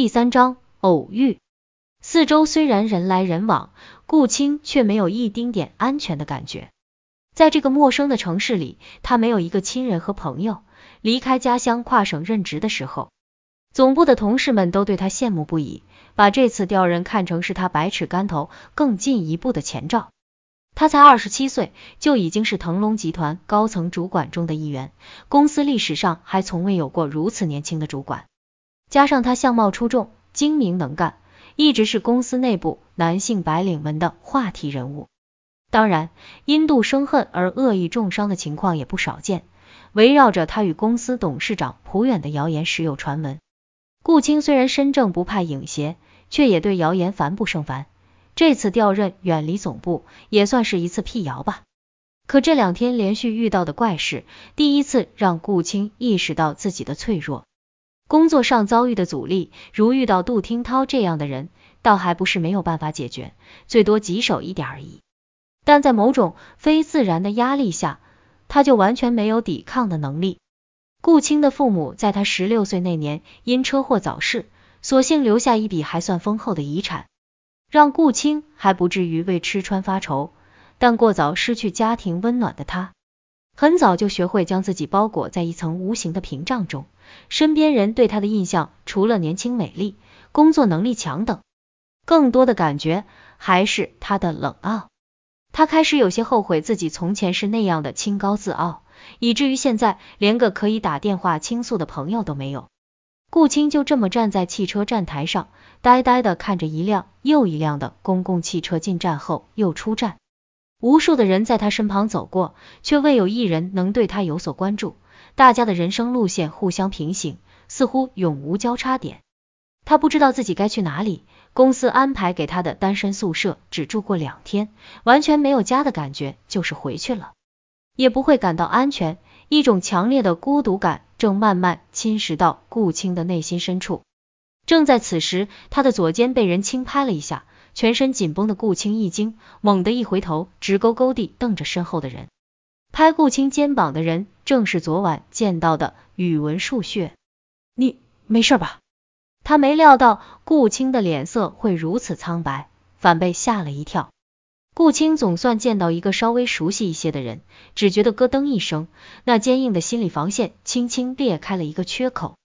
第三章偶遇。四周虽然人来人往，顾青却没有一丁点安全的感觉。在这个陌生的城市里，他没有一个亲人和朋友。离开家乡跨省任职的时候，总部的同事们都对他羡慕不已，把这次调任看成是他百尺竿头更进一步的前兆。他才二十七岁，就已经是腾龙集团高层主管中的一员，公司历史上还从未有过如此年轻的主管。加上他相貌出众、精明能干，一直是公司内部男性白领们的话题人物。当然，因妒生恨而恶意重伤的情况也不少见。围绕着他与公司董事长朴远的谣言时有传闻。顾青虽然身正不怕影邪，却也对谣言烦不胜烦。这次调任远离总部，也算是一次辟谣吧。可这两天连续遇到的怪事，第一次让顾青意识到自己的脆弱。工作上遭遇的阻力，如遇到杜听涛这样的人，倒还不是没有办法解决，最多棘手一点而已。但在某种非自然的压力下，他就完全没有抵抗的能力。顾青的父母在他十六岁那年因车祸早逝，所幸留下一笔还算丰厚的遗产，让顾青还不至于为吃穿发愁。但过早失去家庭温暖的他，很早就学会将自己包裹在一层无形的屏障中。身边人对他的印象，除了年轻美丽、工作能力强等，更多的感觉还是他的冷傲。他开始有些后悔自己从前是那样的清高自傲，以至于现在连个可以打电话倾诉的朋友都没有。顾青就这么站在汽车站台上，呆呆的看着一辆又一辆的公共汽车进站后又出站，无数的人在他身旁走过，却未有一人能对他有所关注。大家的人生路线互相平行，似乎永无交叉点。他不知道自己该去哪里。公司安排给他的单身宿舍只住过两天，完全没有家的感觉，就是回去了也不会感到安全。一种强烈的孤独感正慢慢侵蚀到顾青的内心深处。正在此时，他的左肩被人轻拍了一下，全身紧绷的顾青一惊，猛地一回头，直勾勾地瞪着身后的人。拍顾青肩膀的人正是昨晚见到的宇文树穴。你没事吧？他没料到顾青的脸色会如此苍白，反被吓了一跳。顾青总算见到一个稍微熟悉一些的人，只觉得咯噔一声，那坚硬的心理防线轻轻裂开了一个缺口，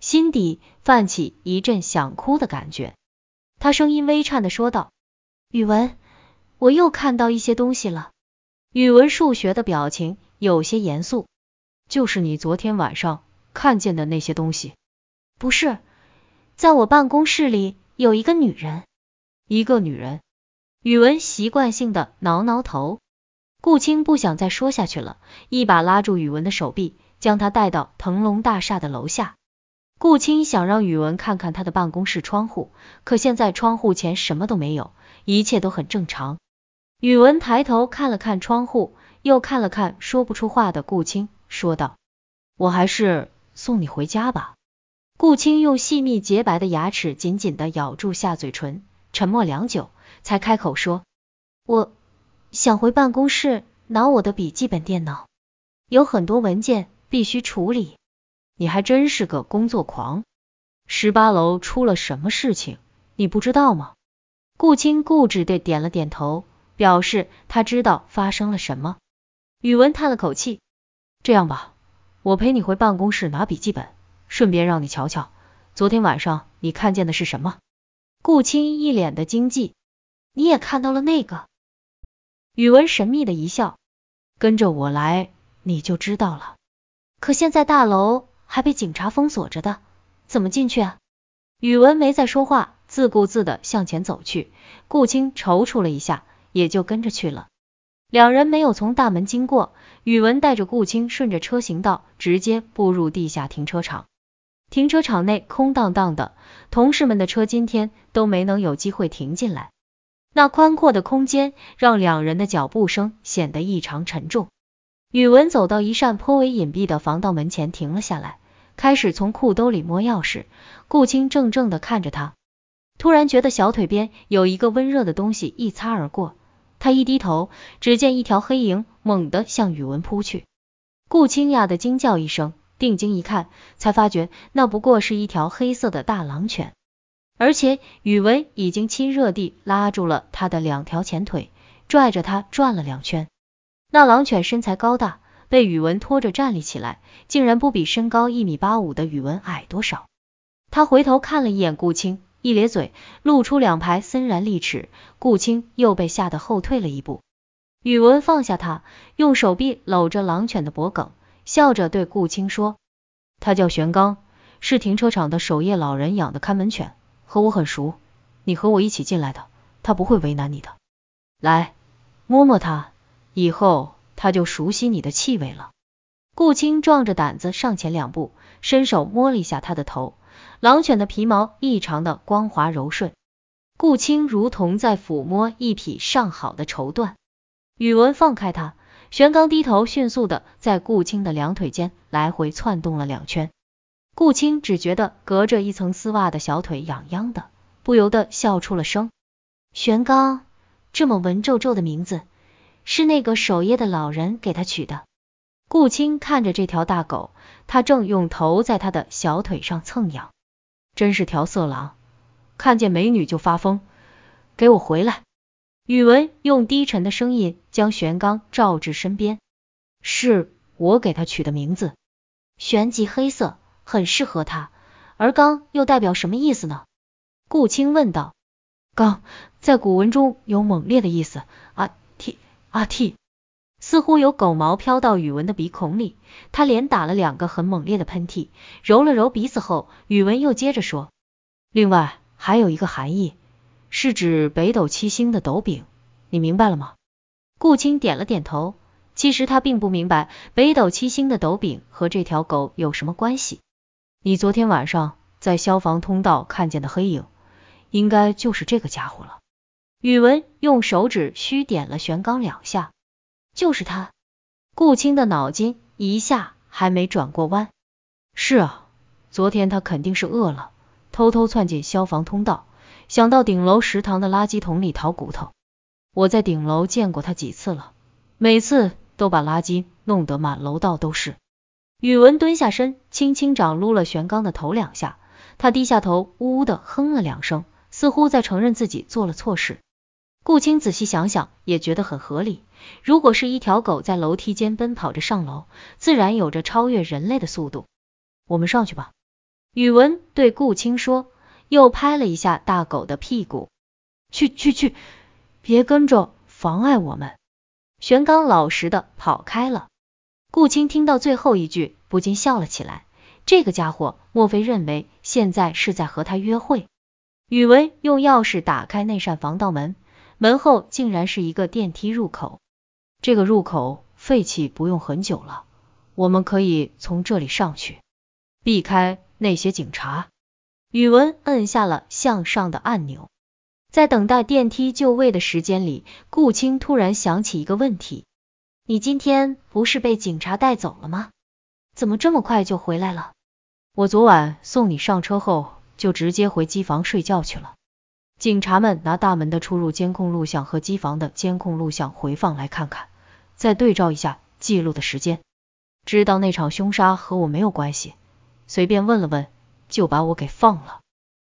心底泛起一阵想哭的感觉。他声音微颤的说道：“宇文，我又看到一些东西了。”宇文数学的表情有些严肃：“就是你昨天晚上看见的那些东西？”“不是。”在我办公室里有一个女人，一个女人。宇文习惯性的挠挠头，顾青不想再说下去了，一把拉住宇文的手臂，将他带到腾龙大厦的楼下。顾青想让宇文看看他的办公室窗户，可现在窗户前什么都没有，一切都很正常。宇文抬头看了看窗户，又看了看说不出话的顾青，说道：“我还是送你回家吧。”顾青用细密洁白的牙齿紧紧的咬住下嘴唇，沉默良久，才开口说：“我想回办公室拿我的笔记本电脑，有很多文件必须处理。”你还真是个工作狂。十八楼出了什么事情，你不知道吗？顾青固执的点了点头，表示他知道发生了什么。宇文叹了口气：“这样吧，我陪你回办公室拿笔记本。”顺便让你瞧瞧，昨天晚上你看见的是什么？顾青一脸的惊悸，你也看到了那个？宇文神秘的一笑，跟着我来，你就知道了。可现在大楼还被警察封锁着的，怎么进去啊？宇文没再说话，自顾自的向前走去。顾青踌躇了一下，也就跟着去了。两人没有从大门经过，宇文带着顾青顺着车行道直接步入地下停车场。停车场内空荡荡的，同事们的车今天都没能有机会停进来。那宽阔的空间让两人的脚步声显得异常沉重。宇文走到一扇颇为隐蔽的防盗门前停了下来，开始从裤兜里摸钥匙。顾青怔怔的看着他，突然觉得小腿边有一个温热的东西一擦而过。他一低头，只见一条黑影猛地向宇文扑去。顾青讶的惊叫一声。定睛一看，才发觉那不过是一条黑色的大狼犬。而且宇文已经亲热地拉住了他的两条前腿，拽着他转了两圈。那狼犬身材高大，被宇文拖着站立起来，竟然不比身高一米八五的宇文矮多少。他回头看了一眼顾青，一咧嘴，露出两排森然利齿。顾青又被吓得后退了一步。宇文放下他，用手臂搂着狼犬的脖颈，笑着对顾青说：“他叫玄刚，是停车场的守夜老人养的看门犬，和我很熟。你和我一起进来的，他不会为难你的。来，摸摸他，以后他就熟悉你的气味了。”顾青壮着胆子上前两步，伸手摸了一下他的头。狼犬的皮毛异常的光滑柔顺，顾青如同在抚摸一匹上好的绸缎。宇文放开他，玄刚低头，迅速的在顾青的两腿间来回窜动了两圈。顾青只觉得隔着一层丝袜的小腿痒痒的，不由得笑出了声。玄刚，这么文绉绉的名字，是那个守夜的老人给他取的。顾青看着这条大狗，他正用头在他的小腿上蹭痒，真是条色狼，看见美女就发疯，给我回来！宇文用低沉的声音将玄刚召至身边，是我给他取的名字，玄极黑色，很适合他。而刚又代表什么意思呢？顾青问道。刚在古文中有猛烈的意思，啊阿嚏，似乎有狗毛飘到宇文的鼻孔里，他连打了两个很猛烈的喷嚏，揉了揉鼻子后，宇文又接着说，另外还有一个含义。是指北斗七星的斗柄，你明白了吗？顾青点了点头。其实他并不明白北斗七星的斗柄和这条狗有什么关系。你昨天晚上在消防通道看见的黑影，应该就是这个家伙了。宇文用手指虚点了玄刚两下，就是他。顾青的脑筋一下还没转过弯。是啊，昨天他肯定是饿了，偷偷窜进消防通道。想到顶楼食堂的垃圾桶里淘骨头，我在顶楼见过他几次了，每次都把垃圾弄得满楼道都是。宇文蹲下身，轻轻掌撸了玄刚的头两下，他低下头，呜呜的哼了两声，似乎在承认自己做了错事。顾青仔细想想，也觉得很合理。如果是一条狗在楼梯间奔跑着上楼，自然有着超越人类的速度。我们上去吧。宇文对顾青说。又拍了一下大狗的屁股，去去去，别跟着，妨碍我们。玄刚老实的跑开了。顾青听到最后一句，不禁笑了起来。这个家伙莫非认为现在是在和他约会？宇文用钥匙打开那扇防盗门，门后竟然是一个电梯入口。这个入口废弃不用很久了，我们可以从这里上去，避开那些警察。宇文摁下了向上的按钮，在等待电梯就位的时间里，顾青突然想起一个问题：你今天不是被警察带走了吗？怎么这么快就回来了？我昨晚送你上车后，就直接回机房睡觉去了。警察们拿大门的出入监控录像和机房的监控录像回放来看看，再对照一下记录的时间，知道那场凶杀和我没有关系，随便问了问。就把我给放了。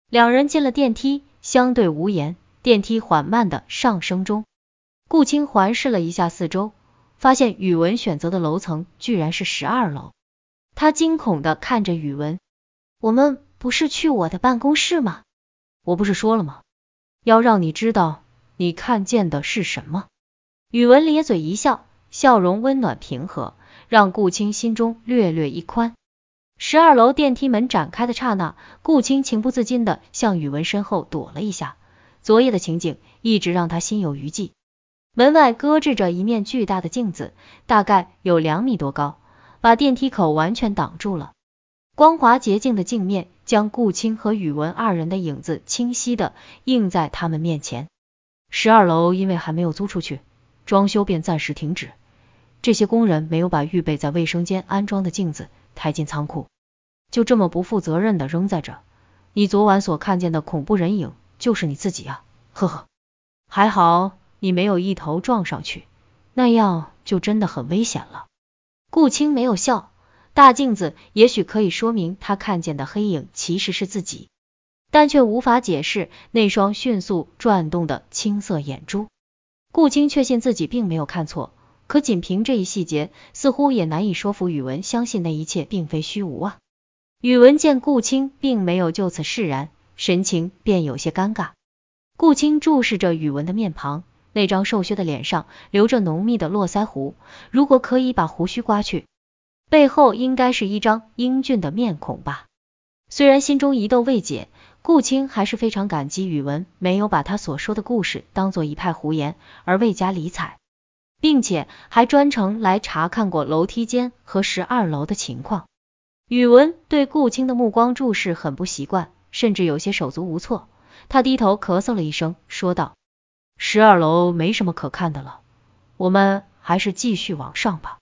两人进了电梯，相对无言。电梯缓慢的上升中，顾青环视了一下四周，发现宇文选择的楼层居然是十二楼。他惊恐的看着宇文：“我们不是去我的办公室吗？我不是说了吗？要让你知道你看见的是什么。”宇文咧嘴一笑，笑容温暖平和，让顾青心中略略一宽。十二楼电梯门展开的刹那，顾青情不自禁的向宇文身后躲了一下。昨夜的情景一直让他心有余悸。门外搁置着一面巨大的镜子，大概有两米多高，把电梯口完全挡住了。光滑洁净的镜面将顾青和宇文二人的影子清晰的映在他们面前。十二楼因为还没有租出去，装修便暂时停止。这些工人没有把预备在卫生间安装的镜子。抬进仓库，就这么不负责任的扔在这。你昨晚所看见的恐怖人影就是你自己啊！呵呵，还好你没有一头撞上去，那样就真的很危险了。顾青没有笑，大镜子也许可以说明他看见的黑影其实是自己。但却无法解释那双迅速转动的青色眼珠。顾青确信自己并没有看错，可仅凭这一细节，似乎也难以说服宇文相信那一切并非虚无啊。宇文见顾青并没有就此释然，神情便有些尴尬。顾青注视着宇文的面庞，那张瘦削的脸上留着浓密的络腮胡，如果可以把胡须刮去，背后应该是一张英俊的面孔吧。虽然心中疑窦未解。顾青还是非常感激宇文没有把他所说的故事当做一派胡言而未加理睬，并且还专程来查看过楼梯间和十二楼的情况。宇文对顾青的目光注视很不习惯，甚至有些手足无措。他低头咳嗽了一声，说道：“十二楼没什么可看的了，我们还是继续往上吧。”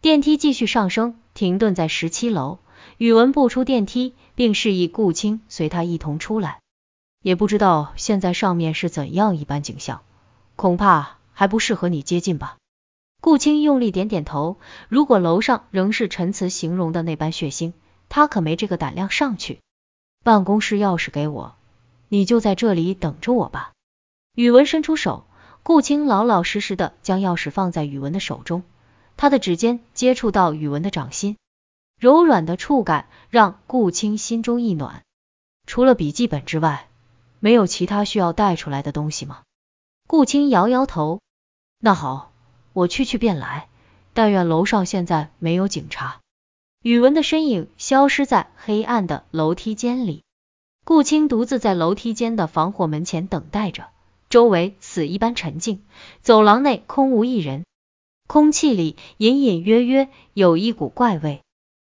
电梯继续上升，停顿在十七楼。宇文不出电梯，并示意顾青随他一同出来。也不知道现在上面是怎样一般景象，恐怕还不适合你接近吧。顾青用力点点头。如果楼上仍是陈词形容的那般血腥，他可没这个胆量上去。办公室钥匙给我，你就在这里等着我吧。宇文伸出手，顾青老老实实的将钥匙放在宇文的手中，他的指尖接触到宇文的掌心。柔软的触感让顾青心中一暖。除了笔记本之外，没有其他需要带出来的东西吗？顾青摇摇头。那好，我去去便来。但愿楼上现在没有警察。宇文的身影消失在黑暗的楼梯间里。顾青独自在楼梯间的防火门前等待着，周围死一般沉静，走廊内空无一人，空气里隐隐约约有一股怪味。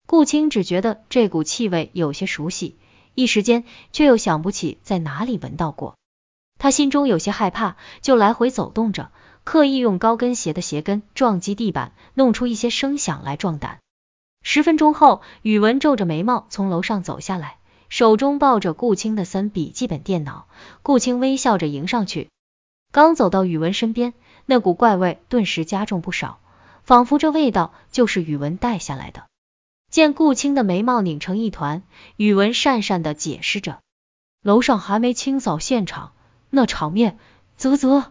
顾青只觉得这股气味有些熟悉，一时间却又想不起在哪里闻到过。他心中有些害怕，就来回走动着，刻意用高跟鞋的鞋跟撞击地板，弄出一些声响来壮胆。十分钟后，宇文皱着眉毛从楼上走下来，手中抱着顾青的森笔记本电脑。顾青微笑着迎上去，刚走到宇文身边，那股怪味顿时加重不少，仿佛这味道就是宇文带下来的。见顾青的眉毛拧成一团，宇文讪讪的解释着：“楼上还没清扫现场，那场面……啧啧。”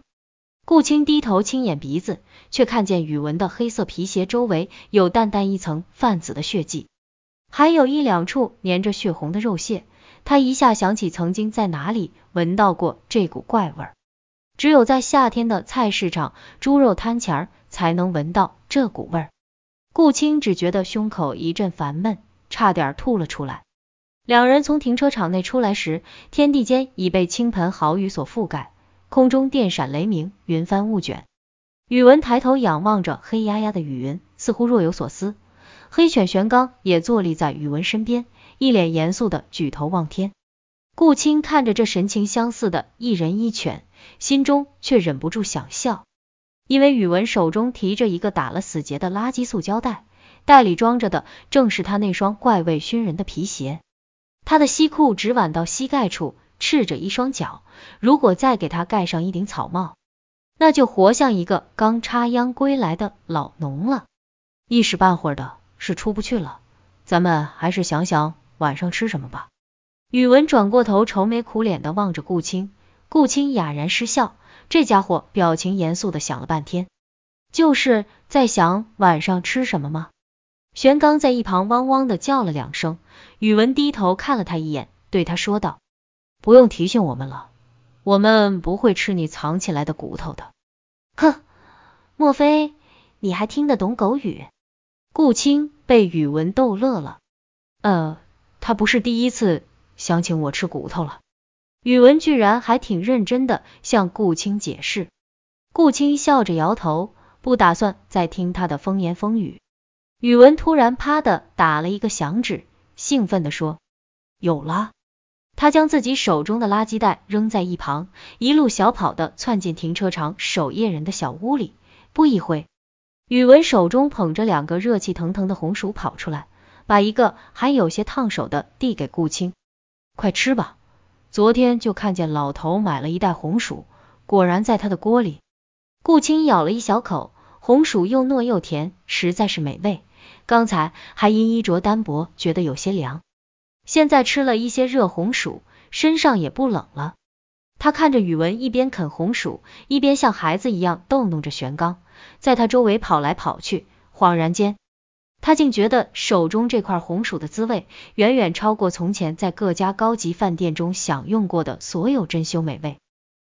顾青低头轻掩鼻子，却看见宇文的黑色皮鞋周围有淡淡一层泛紫的血迹，还有一两处粘着血红的肉屑。他一下想起曾经在哪里闻到过这股怪味，只有在夏天的菜市场猪肉摊前儿才能闻到这股味儿。顾青只觉得胸口一阵烦闷，差点吐了出来。两人从停车场内出来时，天地间已被倾盆豪雨所覆盖，空中电闪雷鸣，云翻雾卷。宇文抬头仰望着黑压压的雨云，似乎若有所思。黑犬玄刚也坐立在宇文身边，一脸严肃的举头望天。顾青看着这神情相似的一人一犬，心中却忍不住想笑。因为宇文手中提着一个打了死结的垃圾塑胶袋，袋里装着的正是他那双怪味熏人的皮鞋。他的西裤只挽到膝盖处，赤着一双脚，如果再给他盖上一顶草帽，那就活像一个刚插秧归来的老农了。一时半会儿的是出不去了，咱们还是想想晚上吃什么吧。宇文转过头，愁眉苦脸的望着顾青，顾青哑然失笑。这家伙表情严肃的想了半天，就是在想晚上吃什么吗？玄刚在一旁汪汪的叫了两声，宇文低头看了他一眼，对他说道：“不用提醒我们了，我们不会吃你藏起来的骨头的。”哼，莫非你还听得懂狗语？顾青被宇文逗乐了。呃，他不是第一次想请我吃骨头了。宇文居然还挺认真的向顾青解释，顾青笑着摇头，不打算再听他的风言风语。宇文突然啪的打了一个响指，兴奋的说：“有了！”他将自己手中的垃圾袋扔在一旁，一路小跑的窜进停车场守夜人的小屋里。不一会，宇文手中捧着两个热气腾腾的红薯跑出来，把一个还有些烫手的递给顾青：“快吃吧。”昨天就看见老头买了一袋红薯，果然在他的锅里。顾青咬了一小口，红薯又糯又甜，实在是美味。刚才还因衣着单薄觉得有些凉，现在吃了一些热红薯，身上也不冷了。他看着宇文一边啃红薯，一边像孩子一样逗弄着玄刚，在他周围跑来跑去。恍然间，他竟觉得手中这块红薯的滋味，远远超过从前在各家高级饭店中享用过的所有珍馐美味。